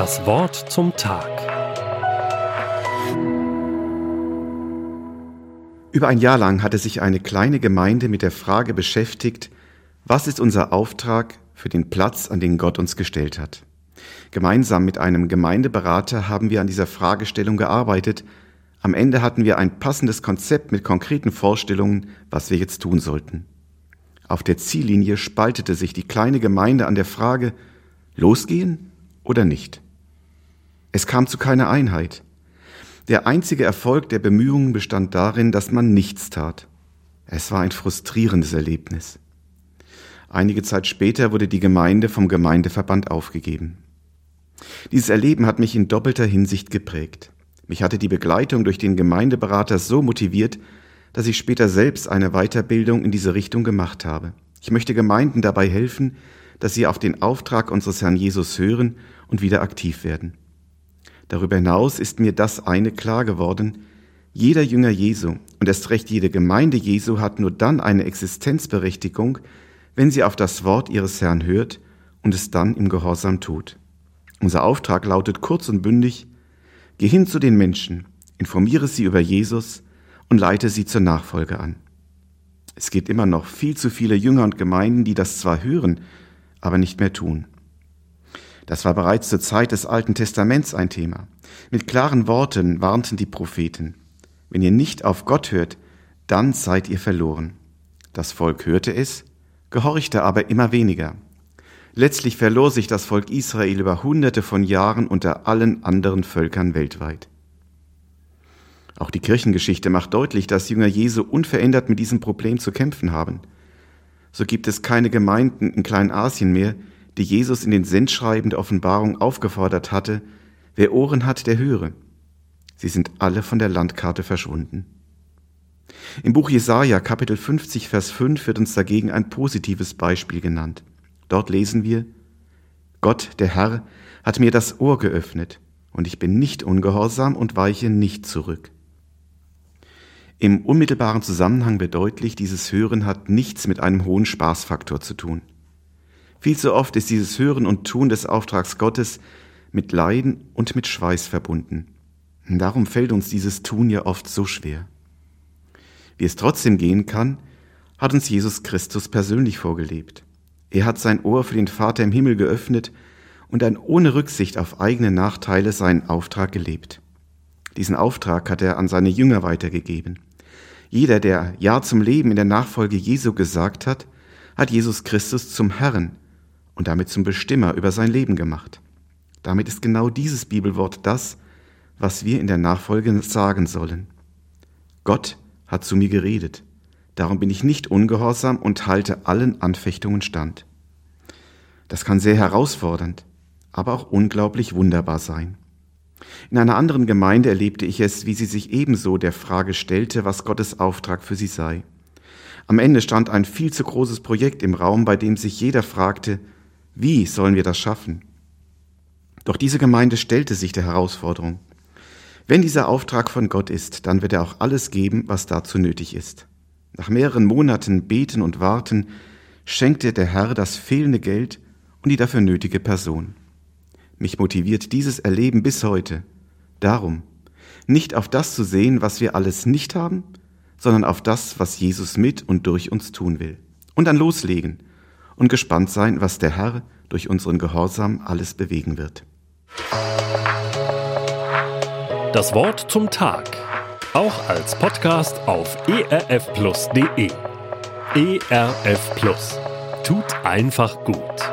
Das Wort zum Tag. Über ein Jahr lang hatte sich eine kleine Gemeinde mit der Frage beschäftigt, was ist unser Auftrag für den Platz, an den Gott uns gestellt hat. Gemeinsam mit einem Gemeindeberater haben wir an dieser Fragestellung gearbeitet. Am Ende hatten wir ein passendes Konzept mit konkreten Vorstellungen, was wir jetzt tun sollten. Auf der Ziellinie spaltete sich die kleine Gemeinde an der Frage, losgehen oder nicht. Es kam zu keiner Einheit. Der einzige Erfolg der Bemühungen bestand darin, dass man nichts tat. Es war ein frustrierendes Erlebnis. Einige Zeit später wurde die Gemeinde vom Gemeindeverband aufgegeben. Dieses Erleben hat mich in doppelter Hinsicht geprägt. Mich hatte die Begleitung durch den Gemeindeberater so motiviert, dass ich später selbst eine Weiterbildung in diese Richtung gemacht habe. Ich möchte Gemeinden dabei helfen, dass sie auf den Auftrag unseres Herrn Jesus hören und wieder aktiv werden. Darüber hinaus ist mir das eine klar geworden, jeder Jünger Jesu und erst recht jede Gemeinde Jesu hat nur dann eine Existenzberechtigung, wenn sie auf das Wort ihres Herrn hört und es dann im Gehorsam tut. Unser Auftrag lautet kurz und bündig, geh hin zu den Menschen, informiere sie über Jesus und leite sie zur Nachfolge an. Es gibt immer noch viel zu viele Jünger und Gemeinden, die das zwar hören, aber nicht mehr tun. Das war bereits zur Zeit des Alten Testaments ein Thema. Mit klaren Worten warnten die Propheten. Wenn ihr nicht auf Gott hört, dann seid ihr verloren. Das Volk hörte es, gehorchte aber immer weniger. Letztlich verlor sich das Volk Israel über hunderte von Jahren unter allen anderen Völkern weltweit. Auch die Kirchengeschichte macht deutlich, dass Jünger Jesu unverändert mit diesem Problem zu kämpfen haben so gibt es keine Gemeinden in Kleinasien mehr, die Jesus in den Sendschreiben der Offenbarung aufgefordert hatte, wer Ohren hat, der höre. Sie sind alle von der Landkarte verschwunden. Im Buch Jesaja, Kapitel 50, Vers 5 wird uns dagegen ein positives Beispiel genannt. Dort lesen wir, Gott, der Herr, hat mir das Ohr geöffnet, und ich bin nicht ungehorsam und weiche nicht zurück. Im unmittelbaren Zusammenhang wird deutlich, dieses Hören hat nichts mit einem hohen Spaßfaktor zu tun. Viel zu oft ist dieses Hören und Tun des Auftrags Gottes mit Leiden und mit Schweiß verbunden. Darum fällt uns dieses Tun ja oft so schwer. Wie es trotzdem gehen kann, hat uns Jesus Christus persönlich vorgelebt. Er hat sein Ohr für den Vater im Himmel geöffnet und dann ohne Rücksicht auf eigene Nachteile seinen Auftrag gelebt. Diesen Auftrag hat er an seine Jünger weitergegeben. Jeder, der Ja zum Leben in der Nachfolge Jesu gesagt hat, hat Jesus Christus zum Herrn und damit zum Bestimmer über sein Leben gemacht. Damit ist genau dieses Bibelwort das, was wir in der Nachfolge sagen sollen. Gott hat zu mir geredet. Darum bin ich nicht ungehorsam und halte allen Anfechtungen stand. Das kann sehr herausfordernd, aber auch unglaublich wunderbar sein. In einer anderen Gemeinde erlebte ich es, wie sie sich ebenso der Frage stellte, was Gottes Auftrag für sie sei. Am Ende stand ein viel zu großes Projekt im Raum, bei dem sich jeder fragte, wie sollen wir das schaffen? Doch diese Gemeinde stellte sich der Herausforderung. Wenn dieser Auftrag von Gott ist, dann wird er auch alles geben, was dazu nötig ist. Nach mehreren Monaten Beten und Warten schenkte der Herr das fehlende Geld und die dafür nötige Person. Mich motiviert dieses Erleben bis heute. Darum, nicht auf das zu sehen, was wir alles nicht haben, sondern auf das, was Jesus mit und durch uns tun will. Und dann loslegen und gespannt sein, was der Herr durch unseren Gehorsam alles bewegen wird. Das Wort zum Tag. Auch als Podcast auf erfplus.de. ERF Plus. Tut einfach gut.